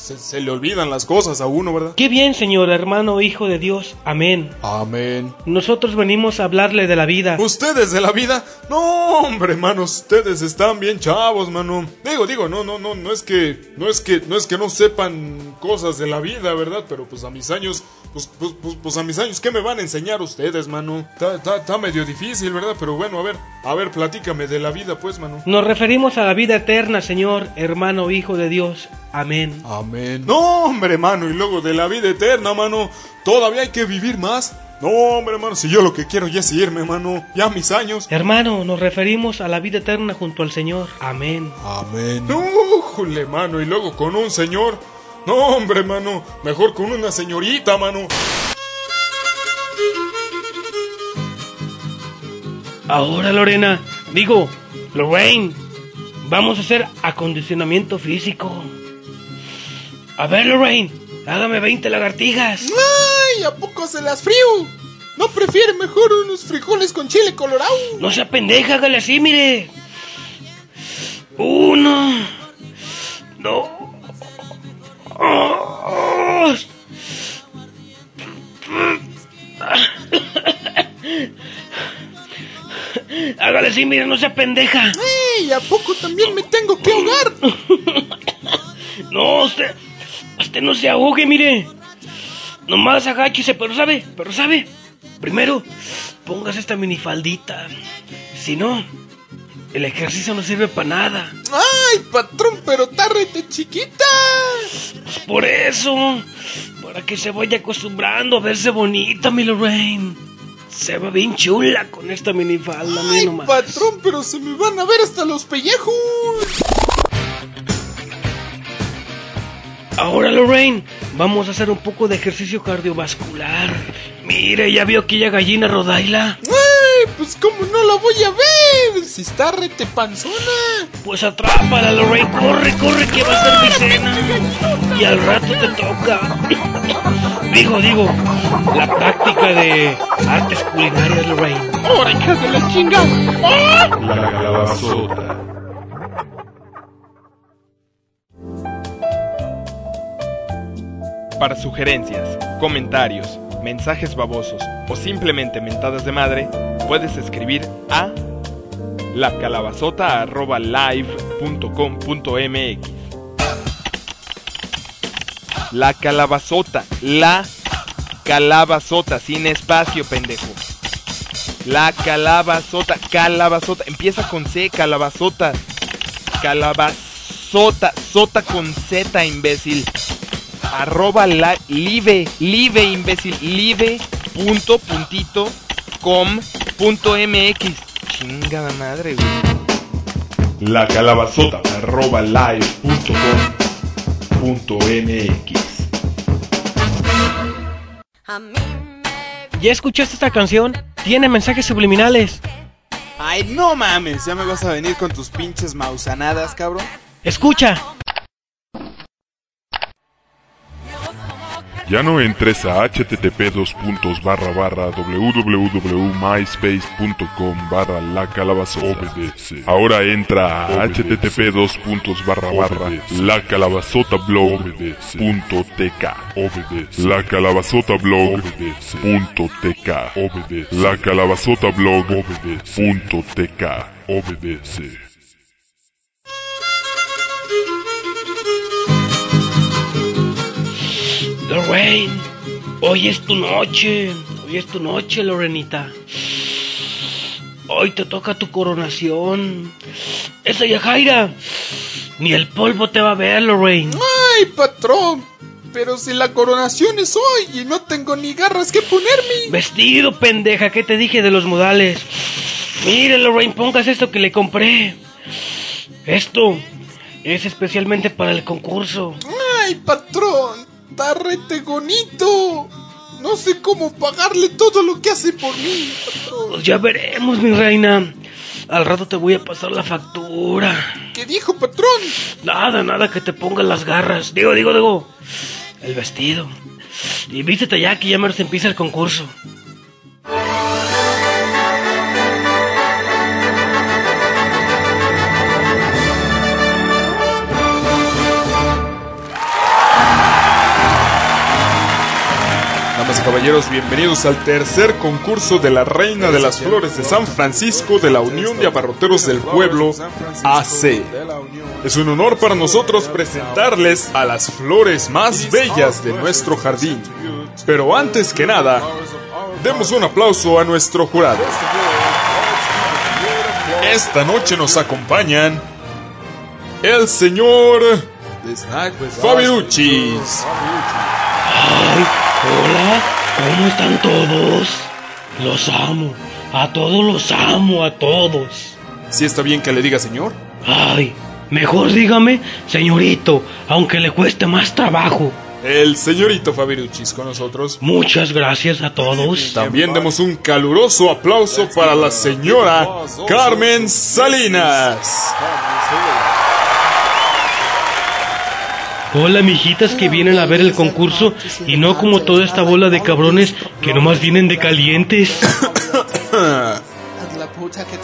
se, se le olvidan las cosas a uno, ¿verdad? Qué bien, Señor hermano, Hijo de Dios. Amén. Amén. Nosotros venimos a hablarle de la vida. ¿Ustedes de la vida? No, hombre, mano, ustedes están bien chavos, mano. Digo, digo, no, no, no, no es que, no es que, no es que no sepan cosas de la vida, ¿verdad? Pero pues a mis años, pues, pues, pues, pues a mis años, ¿qué me van a enseñar ustedes, mano? Está, está, está medio difícil, ¿verdad? Pero bueno, a ver, a ver, platícame de la vida, pues, mano. Nos referimos a la vida eterna, Señor hermano, Hijo de Dios. Amén. Amén. No, hombre, mano, y luego de la vida eterna, mano, todavía hay que vivir más. No, hombre, mano, si yo lo que quiero ya es irme, mano, ya mis años. Hermano, nos referimos a la vida eterna junto al Señor. Amén. Amén. No, jule, mano, y luego con un señor. No, hombre, mano, mejor con una señorita, mano. Ahora, Lorena, digo, Lorraine, vamos a hacer acondicionamiento físico. A ver, Lorraine, hágame 20 lagartijas. ¡Ay! ¿A poco se las frío? ¿No prefiere mejor unos frijoles con chile colorado? No sea pendeja, hágale así, mire. Uno, dos, hágale así, mire, no sea pendeja. ¡Ay! ¿A poco también me tengo que ahogar? No, usted, usted no se ahogue, mire. Nomás agáchese, pero sabe, pero sabe. Primero, pongas esta minifaldita. Si no, el ejercicio no sirve para nada. ¡Ay, patrón, pero tárrete chiquita! Pues por eso, para que se vaya acostumbrando a verse bonita, mi Lorraine. Se va bien chula con esta minifalda, ¡Ay, nomás. patrón, pero se me van a ver hasta los pellejos! Ahora, Lorraine, vamos a hacer un poco de ejercicio cardiovascular. Mire, ya vio aquella gallina Rodaila. ¡Ay, pues cómo no la voy a ver! Si está rete panzona. Pues atrápala, Lorraine, corre, corre, que va a ser mi cena. Y al rato te toca. Digo, digo, la práctica de artes culinarias, Lorraine. ¡Ahora, hija de la chingada! La calabazota. Para sugerencias, comentarios, mensajes babosos o simplemente mentadas de madre, puedes escribir a lacalabazota.live.com.mx La calabazota, la calabazota, sin espacio, pendejo. La calabazota, calabazota, empieza con C, calabazota. Calabazota, sota con Z, imbécil. Arroba la, live, live, imbécil, live, punto, puntito, com, punto mx. Chingada madre, güey. La calabazota, arroba live, punto, com, punto mx. ¿Ya escuchaste esta canción? Tiene mensajes subliminales. Ay, no mames, ya me vas a venir con tus pinches mausanadas, cabrón. Escucha. Ya no entres a http www.myspace.com barra la calabazota. Ahora entra a http dos puntos barra barra la calabazota blog punto tk. La calabazota blog punto tk. La calabazota blog punto tk. Obedece. Lorraine, hoy es tu noche. Hoy es tu noche, Lorenita. Hoy te toca tu coronación. Esa Yajaira. Ni el polvo te va a ver, Lorraine. ¡Ay, patrón! Pero si la coronación es hoy y no tengo ni garras que ponerme. Vestido, pendeja, ¿qué te dije de los modales? Mire, Lorraine, pongas esto que le compré. Esto es especialmente para el concurso. ¡Ay, patrón! ¡Está rete bonito! No sé cómo pagarle todo lo que hace por mí. Pues ya veremos, mi reina. Al rato te voy a pasar la factura. ¿Qué dijo, patrón? Nada, nada, que te pongan las garras. Digo, digo, digo. El vestido. Y vístete ya que ya me empieza el concurso. Caballeros, bienvenidos al tercer concurso de la Reina de las Flores de San Francisco de la Unión de Abarroteros del Pueblo, AC. Es un honor para nosotros presentarles a las flores más bellas de nuestro jardín. Pero antes que nada, demos un aplauso a nuestro jurado. Esta noche nos acompañan el señor hola, ¿cómo están todos? Los amo. A todos los amo, a todos. ¿Sí está bien que le diga señor? Ay, mejor dígame, señorito, aunque le cueste más trabajo. El señorito Fabiruchis con nosotros. Muchas gracias a todos. También demos un caluroso aplauso para la señora Carmen Salinas. Hola, mijitas que vienen a ver el concurso y no como toda esta bola de cabrones que nomás vienen de calientes.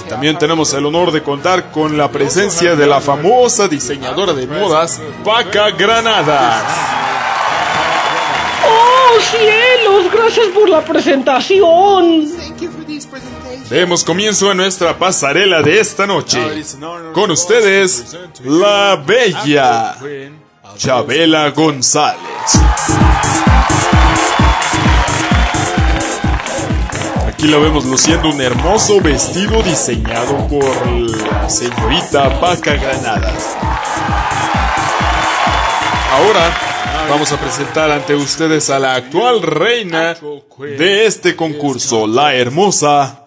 También tenemos el honor de contar con la presencia de la famosa diseñadora de modas, Paca Granadas. ¡Oh, cielos! Gracias por la presentación. Demos comienzo a nuestra pasarela de esta noche. Con ustedes, la bella Chabela González. Aquí la vemos luciendo un hermoso vestido diseñado por la señorita Paca Granadas. Ahora vamos a presentar ante ustedes a la actual reina de este concurso, la hermosa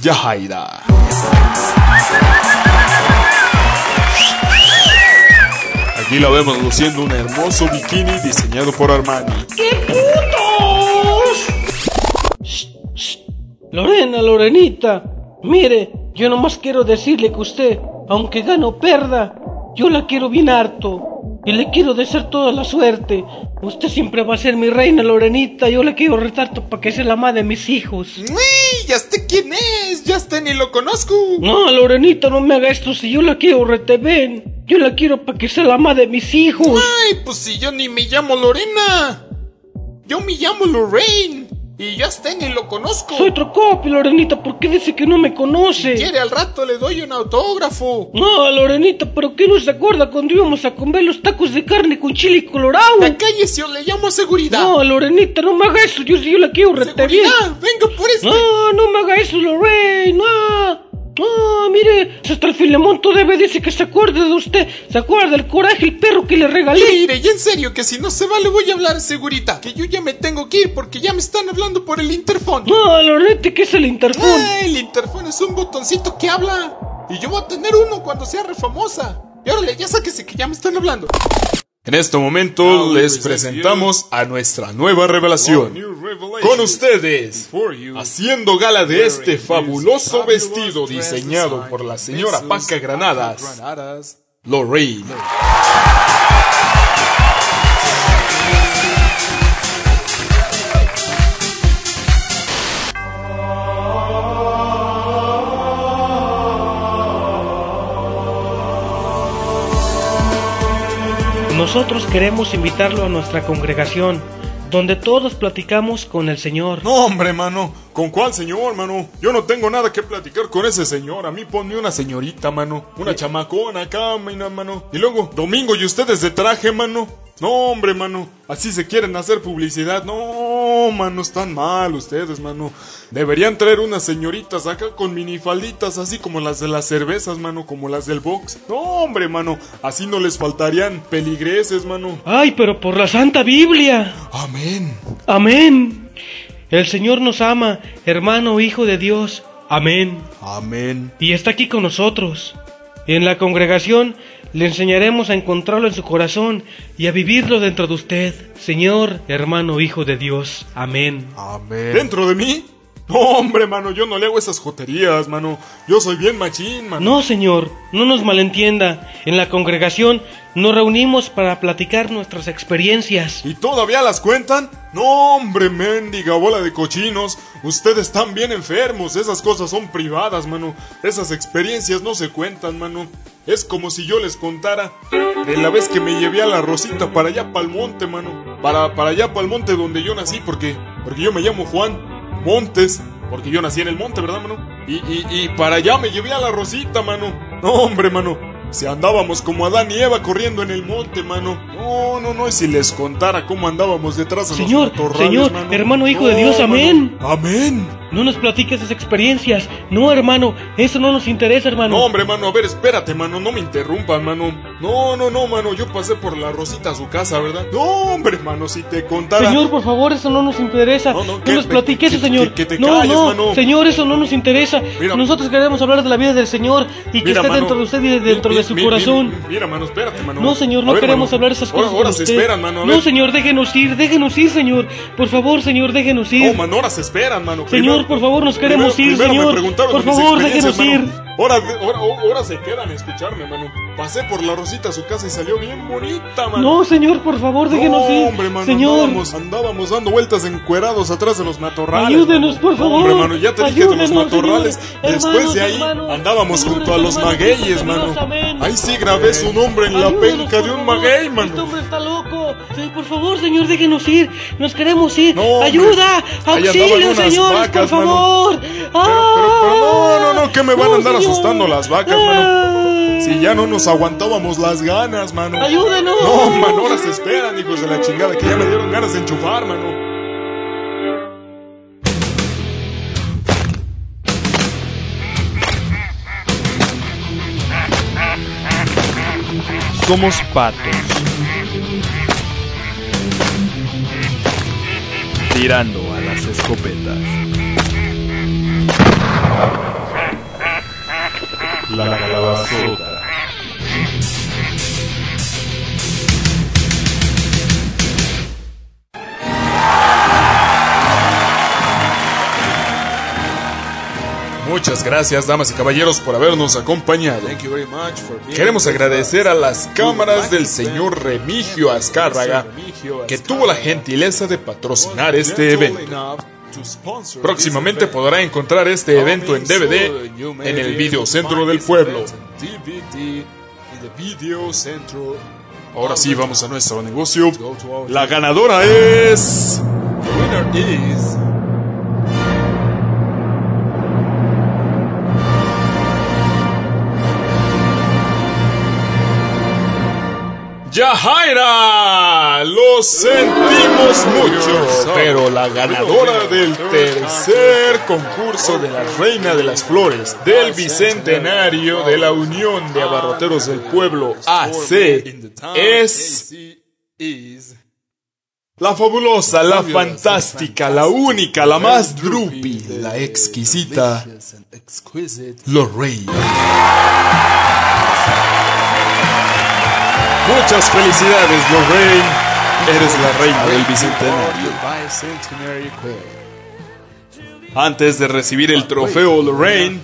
Yahaira. Aquí la vemos luciendo un hermoso bikini diseñado por Armani. Lorena, Lorenita, mire, yo nomás quiero decirle que usted, aunque gane o perda, yo la quiero bien harto. Y le quiero desear toda la suerte. Usted siempre va a ser mi reina, Lorenita. Yo la quiero retar para que sea la madre de mis hijos. ¡Uy! ¿Ya sé quién es? Ya hasta ni lo conozco. No, Lorenita, no me haga esto. Si yo la quiero ven. Yo la quiero para que sea la madre de mis hijos. Ay, pues si yo ni me llamo Lorena. Yo me llamo Lorraine. Y ya está, ni lo conozco. Soy Trocopio, Lorenita, ¿por qué dice que no me conoce? Si quiere, al rato le doy un autógrafo. No, Lorenita, ¿pero qué no se acuerda cuando íbamos a comer los tacos de carne con chile colorado? La calle si le llamo seguridad. No, Lorenita, no me haga eso, yo yo la quiero rete bien. venga por este. No, no me haga eso, Lorraine, no. Ah, mire, hasta el Filemonto debe decir que se acuerde de usted. ¿Se acuerda del coraje el perro que le regalé? Mire, y en serio, que si no se va le voy a hablar, segurita. Que yo ya me tengo que ir porque ya me están hablando por el interfón. No, Lorete, ¿qué es el interfón? Ah, el interfón es un botoncito que habla. Y yo voy a tener uno cuando sea refamosa. Y órale, ya sáquese que ya me están hablando. En este momento les presentamos a nuestra nueva revelación. Con ustedes, haciendo gala de este fabuloso vestido diseñado por la señora Paca Granadas, Lorraine. Nosotros queremos invitarlo a nuestra congregación, donde todos platicamos con el Señor. No, hombre, mano. ¿Con cuál señor, mano? Yo no tengo nada que platicar con ese señor. A mí ponme una señorita, mano. Una chamacona acá, mano. Y luego, domingo y ustedes de traje, mano. No, hombre, mano. Así se quieren hacer publicidad. No, mano, están mal ustedes, mano. Deberían traer unas señoritas acá con minifalditas, así como las de las cervezas, mano, como las del box. No, hombre, mano. Así no les faltarían peligreses, mano. Ay, pero por la Santa Biblia. Amén. Amén. El Señor nos ama, hermano, hijo de Dios. Amén. Amén. Y está aquí con nosotros. En la congregación le enseñaremos a encontrarlo en su corazón y a vivirlo dentro de usted, Señor, hermano, Hijo de Dios. Amén. Amén. ¿Dentro de mí? No, hombre, mano, yo no le hago esas joterías, mano. Yo soy bien machín, mano. No, señor, no nos malentienda. En la congregación nos reunimos para platicar nuestras experiencias. ¿Y todavía las cuentan? No, hombre, mendiga bola de cochinos. Ustedes están bien enfermos. Esas cosas son privadas, mano. Esas experiencias no se cuentan, mano. Es como si yo les contara de la vez que me llevé a la Rosita para allá para el monte, mano. Para, para allá para el monte donde yo nací, porque, porque yo me llamo Juan. Montes, porque yo nací en el monte, ¿verdad, mano? Y, y, y para allá me llevé a la Rosita, mano. No, hombre, mano. Si andábamos como Adán y Eva corriendo en el monte, mano. No, no, no, y si les contara cómo andábamos detrás de Señor, los Señor, hermano hijo de Dios, amén. Amén. No nos platiques esas experiencias. No, hermano, eso no nos interesa, hermano. No, hombre, mano, a ver, espérate, mano, no me interrumpas, mano. No, no, no, mano, yo pasé por la Rosita a su casa, ¿verdad? No, hombre, mano, si te contara. Señor, por favor, eso no nos interesa. No, no, no nos platiques eso, señor. Que, te no, calles, no, mano. señor, eso no nos interesa. Mira, Nosotros queremos hablar de la vida del Señor y que esté dentro de usted y dentro de su corazón. Mira, mano, espérate, mano. No, señor, no queremos hablar esas cosas. Ahora, se esperan, mano. No, señor, déjenos ir, déjenos ir, señor. Por favor, señor, déjenos ir. No, mano, ahora se esperan, mano. Señor, por favor, nos queremos ir, señor. Por favor, déjenos ir. Ahora, ahora, ahora se quedan a escucharme, mano. Pasé por la Rosita a su casa y salió bien bonita, mano. No, señor, por favor, déjenos no, ir. hombre, mano, señor. Andábamos, andábamos dando vueltas encuerados atrás de los matorrales. Ayúdenos, por favor. Hombre, mano, ya te dije de los matorrales. Después hermanos, de ahí hermanos, andábamos junto a los hermanos, magueyes, mano. Ahí sí grabé su nombre en la penca de un favor. maguey, mano. Este hombre está loco. Sí, por favor, señor, déjenos ir. Nos queremos ir. No. Ayuda, auxilio, andaban unas señor, vacas, por favor. Pero, pero, pero no, no, no, que me van a andar asustando las vacas, mano. Ah. Si ya no nos aguantábamos las ganas, mano. ¡Ayúdenos! No, mano, ahora se esperan, hijos de la chingada, que ya me dieron ganas de enchufar, mano. Somos patos. Tirando a las escopetas. La calabazota. Muchas gracias, damas y caballeros, por habernos acompañado. Queremos agradecer a las cámaras del señor Remigio Azcárraga, que tuvo la gentileza de patrocinar este evento. Próximamente podrá encontrar este evento en DVD en el videocentro del pueblo. Ahora sí, vamos a nuestro negocio. La ganadora es... Yajaira, lo sentimos mucho, pero la ganadora del tercer concurso de la Reina de las Flores del Bicentenario de la Unión de Abarroteros del Pueblo AC es la fabulosa, la fantástica, la única, la más drupi, la exquisita Lorraine. Muchas felicidades, Lorraine. Eres la reina del bicentenario. Antes de recibir el trofeo, Lorraine,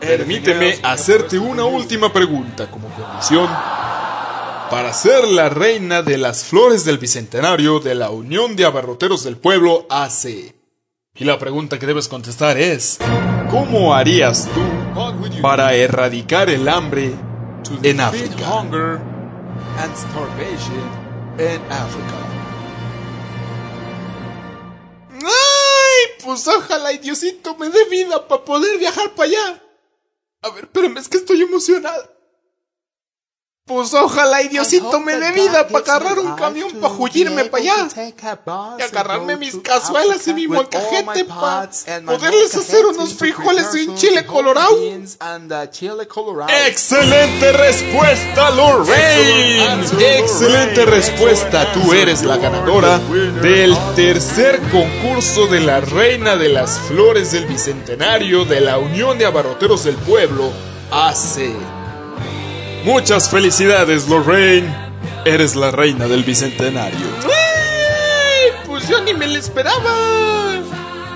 permíteme hacerte una última pregunta como condición para ser la reina de las flores del bicentenario de la Unión de Abarroteros del Pueblo AC. Y la pregunta que debes contestar es, ¿cómo harías tú para erradicar el hambre en África. ¡Ay! Pues ojalá y Diosito me dé vida para poder viajar para allá. A ver, espérame, es que estoy emocionado. Pues ojalá y Diosito me dé vida para agarrar un camión para jullirme para allá. Y agarrarme mis cazuelas y mi molcajete para poderles hacer unos frijoles en chile colorado. Excelente respuesta, Lorraine. Excelente respuesta. Tú eres la ganadora del tercer concurso de la Reina de las Flores del Bicentenario de la Unión de Abarroteros del Pueblo, AC. Muchas felicidades, Lorraine. Eres la reina del bicentenario. ¡Ay! Pues yo ni me lo esperaba.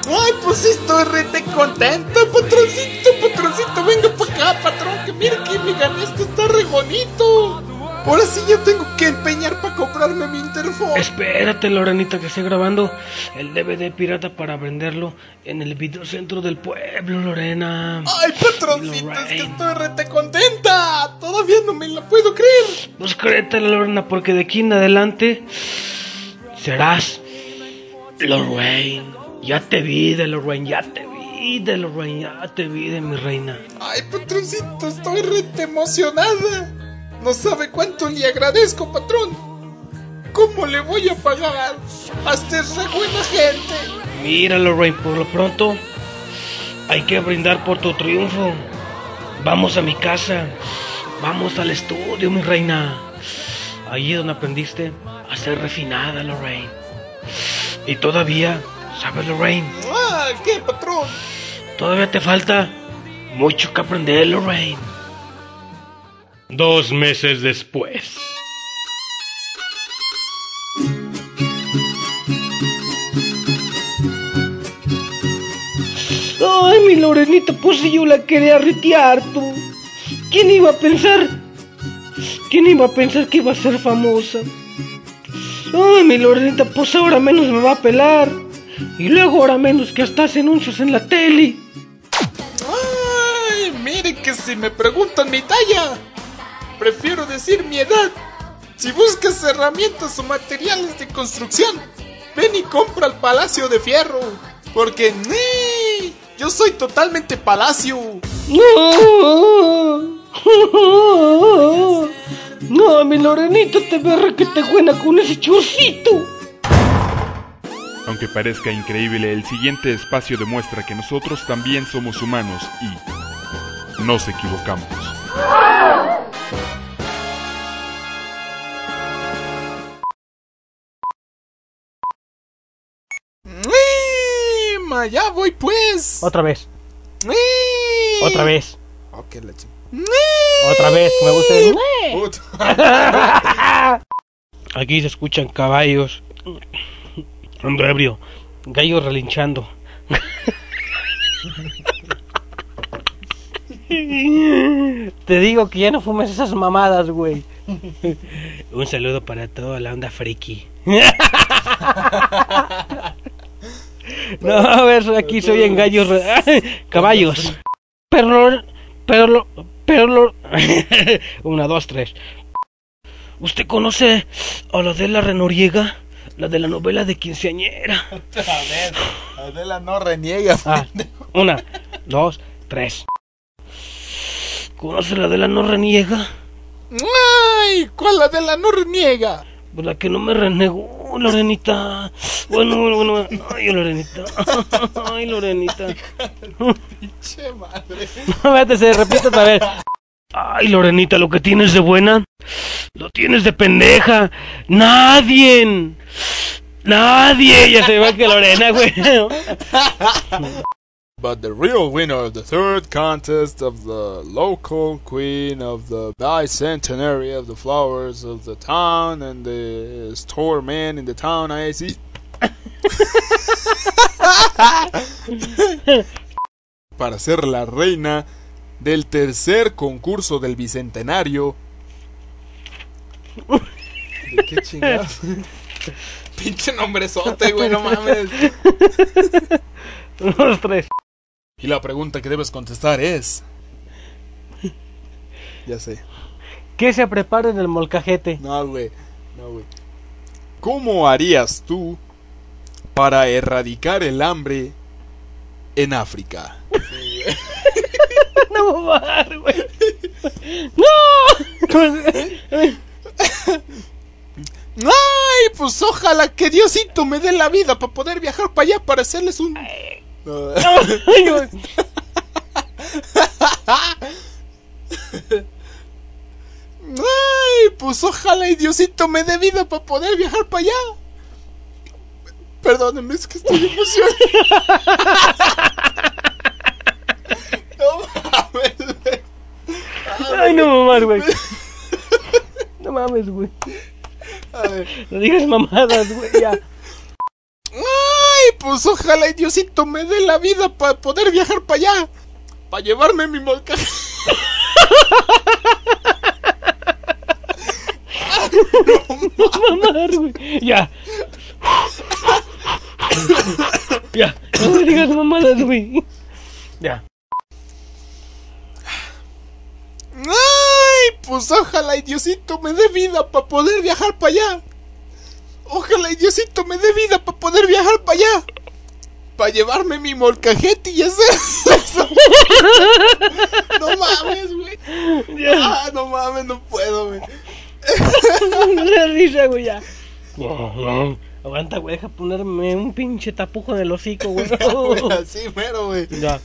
Ay, pues estoy rete contenta, patroncito, patroncito. Venga para acá, patrón, que mire que me gané esto está re bonito. Ahora sí ya tengo que empeñar para comprarme mi interfón. Espérate, Lorenita, que esté grabando el DVD pirata para venderlo en el videocentro del pueblo, Lorena. Ay, patroncito, es que estoy rete contenta. Todavía no me la puedo creer. Pues créetela, Lorena, porque de aquí en adelante serás Lorraine. Ya te vi de Lorraine, ya te vi de Lorraine, ya te vi de mi reina. Ay, patroncito, estoy rete emocionada. No sabe cuánto le agradezco, patrón. ¿Cómo le voy a pagar? Hasta es re buena gente. Mira, Lorraine, por lo pronto hay que brindar por tu triunfo. Vamos a mi casa. Vamos al estudio, mi reina. Allí donde aprendiste a ser refinada, Lorraine. Y todavía, ¿sabes, Lorraine? Ah, ¿qué, patrón? Todavía te falta mucho que aprender, Lorraine. Dos meses después. Ay, mi Lorenita, pues si yo la quería retear, tú. ¿Quién iba a pensar? ¿Quién iba a pensar que iba a ser famosa? Ay, mi Lorenita, pues ahora menos me va a pelar. Y luego ahora menos que hasta hace anuncios en la tele. Ay, mire que si me preguntan mi talla, prefiero decir mi edad. Si buscas herramientas o materiales de construcción, ven y compra al Palacio de Fierro. Porque ¡nee! yo soy totalmente palacio. No, no, mi Lorenita te ve que te buena con ese chorcito. Aunque parezca increíble, el siguiente espacio demuestra que nosotros también somos humanos y nos equivocamos. Ya voy pues. Otra vez, otra vez, Ok, la chingada. Otra vez. Me gusta. Aquí se escuchan caballos. Ando ebrio. Gallos relinchando. Te digo que ya no fumes esas mamadas, güey. Un saludo para toda la onda friki. No, a ver, aquí soy en gallos. Caballos. Pero Pero. Pero. Una, dos, tres. ¿Usted conoce a la de la Renoriega? La de la novela de quinceañera. A ver, Adela no reniega. Ah, una, dos, tres. ¿Conoce la de la no reniega? ¡Ay! ¿Cuál la de la no reniega? Pues la que no me renegó, Lorenita. Bueno, bueno, bueno. Ay, Lorenita. Ay, Lorenita. Che madre. No, vete, se repite otra vez. Ay, Lorenita, lo que tienes de buena, lo tienes de pendeja. Nadie. Nadie. Ya se ve que Lorena, güey. But the real winner of the third contest of the local queen of the bicentenary of the flowers of the town and the store man in the town, I see. Para ser la reina del tercer concurso del bicentenario. ¿De qué chingados? Pinche nombrezote, güey, no mames. Unos tres. Y la pregunta que debes contestar es. Ya sé. ¿Qué se prepara en el molcajete? No, güey. No, güey. ¿Cómo harías tú para erradicar el hambre en África? No, mamar, güey. ¡No! ¡Ay! Pues ojalá que Diosito me dé la vida para poder viajar para allá para hacerles un. No. Ay. Pues ojalá y Diosito me dé vida para poder viajar para allá. Perdónenme, es que estoy emocionado. no mames, güey. Ay, no mamar, güey. No mames, güey. A ver. No digas mamadas, güey, ya. Pues ojalá y Diosito me dé la vida para poder viajar para allá. Para llevarme mi molcajete. Mamar, güey. Ya. Ya. No me digas mamadas, güey. Ya. ¡Ay! Pues ojalá y Diosito me dé vida para poder viajar para allá. Ojalá y Diosito me dé vida para poder viajar para allá. Para llevarme mi molcajete y hacer eso. No mames, güey. Ah, no mames, no puedo, güey. La risa, güey, ya. Aguanta, güey, deja ponerme un pinche tapujo en el hocico, güey. Así mero, güey. Ya.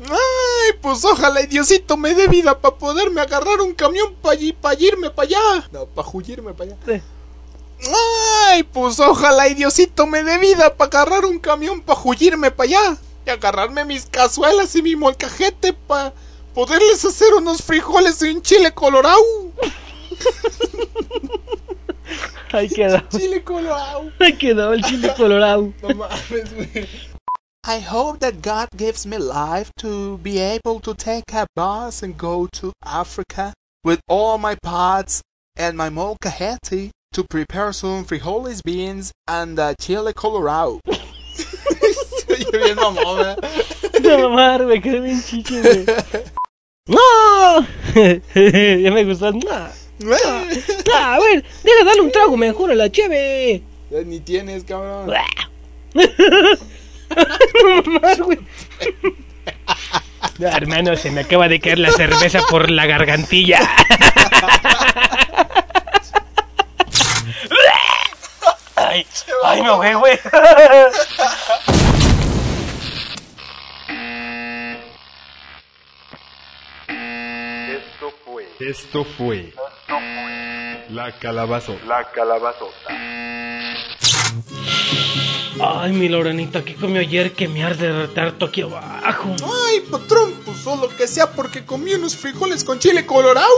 Ay, pues ojalá y Diosito me dé vida para poderme agarrar un camión para irme para allá. No, para huyirme para allá. Sí. Ay, pues ojalá y Diosito me dé vida para agarrar un camión para huyirme para allá. Y agarrarme mis cazuelas y mi molcajete para poderles hacer unos frijoles y un chile colorado. Ahí quedó. Chile colorado. Ahí quedó el chile colorado. No mames, güey. I hope that God gives me life to be able to take a bus and go to Africa with all my pots and my molcajete to prepare some frijoles beans and uh, chile colorado. Estoy bien mamón, ¿eh? No mamar, güey, quedé bien chiche, güey. ¡No! ya me gustó. ¡No! ¡No! A ver, deja darle un trago mejor a la cheve. Ya Ni tienes, cabrón. No mamar, güey. No, hermano, se me acaba de caer la cerveza por la gargantilla. Ay, ay, me ahogué, güey. Esto fue La Calabazota. La Calabazota. Ay, mi Lorenita, ¿qué comió ayer que me arde de retarto aquí abajo? Ay, patrón, pues solo que sea porque comí unos frijoles con chile colorado.